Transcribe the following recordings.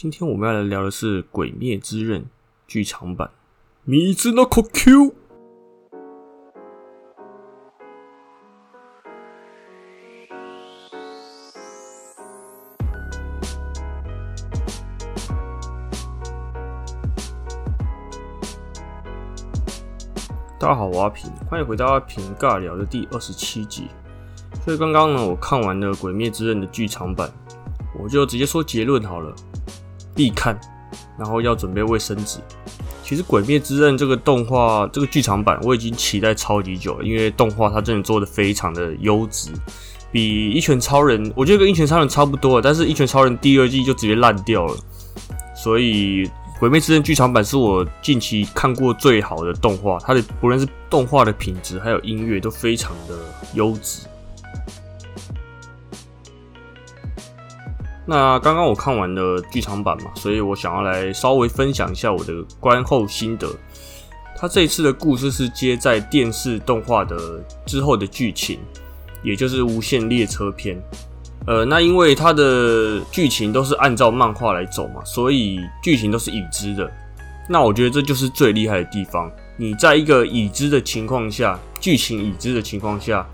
今天我们要来聊的是《鬼灭之刃》剧场版。米兹诺可 Q。大家好，我阿平，欢迎回到阿平尬聊的第二十七集。所以刚刚呢，我看完了《鬼灭之刃》的剧场版，我就直接说结论好了。必看，然后要准备卫生纸。其实《鬼灭之刃》这个动画，这个剧场版，我已经期待超级久了，因为动画它真的做的非常的优质，比《一拳超人》我觉得跟《一拳超人》差不多，但是《一拳超人》第二季就直接烂掉了。所以《鬼灭之刃》剧场版是我近期看过最好的动画，它的不论是动画的品质，还有音乐都非常的优质。那刚刚我看完了剧场版嘛，所以我想要来稍微分享一下我的观后心得。它这一次的故事是接在电视动画的之后的剧情，也就是无限列车篇。呃，那因为它的剧情都是按照漫画来走嘛，所以剧情都是已知的。那我觉得这就是最厉害的地方。你在一个已知的情况下，剧情已知的情况下，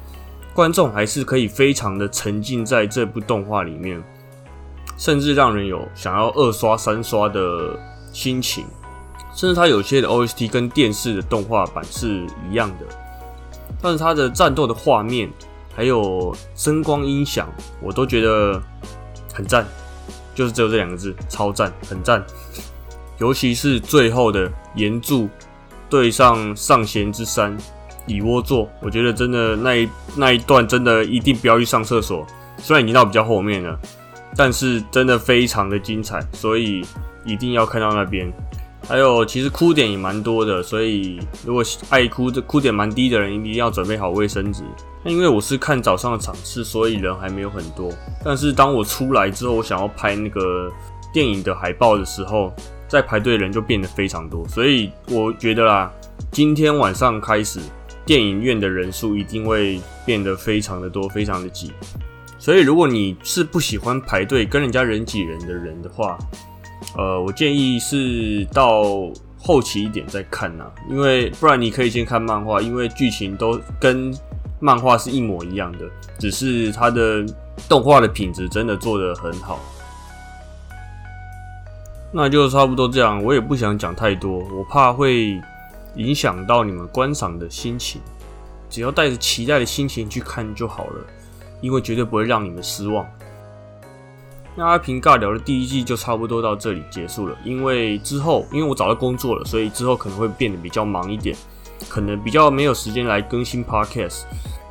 观众还是可以非常的沉浸在这部动画里面。甚至让人有想要二刷三刷的心情，甚至它有些的 OST 跟电视的动画版是一样的，但是它的战斗的画面还有声光音响，我都觉得很赞，就是只有这两个字，超赞，很赞。尤其是最后的岩柱对上上弦之山蚁窝座，我觉得真的那一那一段真的一定不要去上厕所，虽然已经到比较后面了。但是真的非常的精彩，所以一定要看到那边。还有，其实哭点也蛮多的，所以如果爱哭的哭点蛮低的人，一定要准备好卫生纸。因为我是看早上的场次，所以人还没有很多。但是当我出来之后，我想要拍那个电影的海报的时候，在排队的人就变得非常多。所以我觉得啦，今天晚上开始，电影院的人数一定会变得非常的多，非常的挤。所以，如果你是不喜欢排队跟人家人挤人的人的话，呃，我建议是到后期一点再看呐，因为不然你可以先看漫画，因为剧情都跟漫画是一模一样的，只是它的动画的品质真的做得很好。那就差不多这样，我也不想讲太多，我怕会影响到你们观赏的心情，只要带着期待的心情去看就好了。因为绝对不会让你们失望。那阿平尬聊的第一季就差不多到这里结束了。因为之后，因为我找到工作了，所以之后可能会变得比较忙一点，可能比较没有时间来更新 Podcast。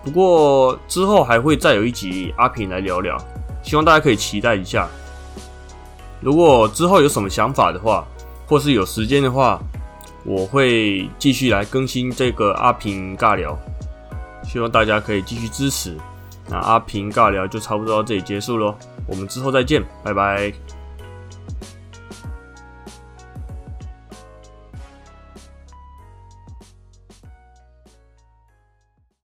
不过之后还会再有一集阿平来聊聊，希望大家可以期待一下。如果之后有什么想法的话，或是有时间的话，我会继续来更新这个阿平尬聊。希望大家可以继续支持。那阿平尬聊就差不多到这里结束喽，我们之后再见，拜拜。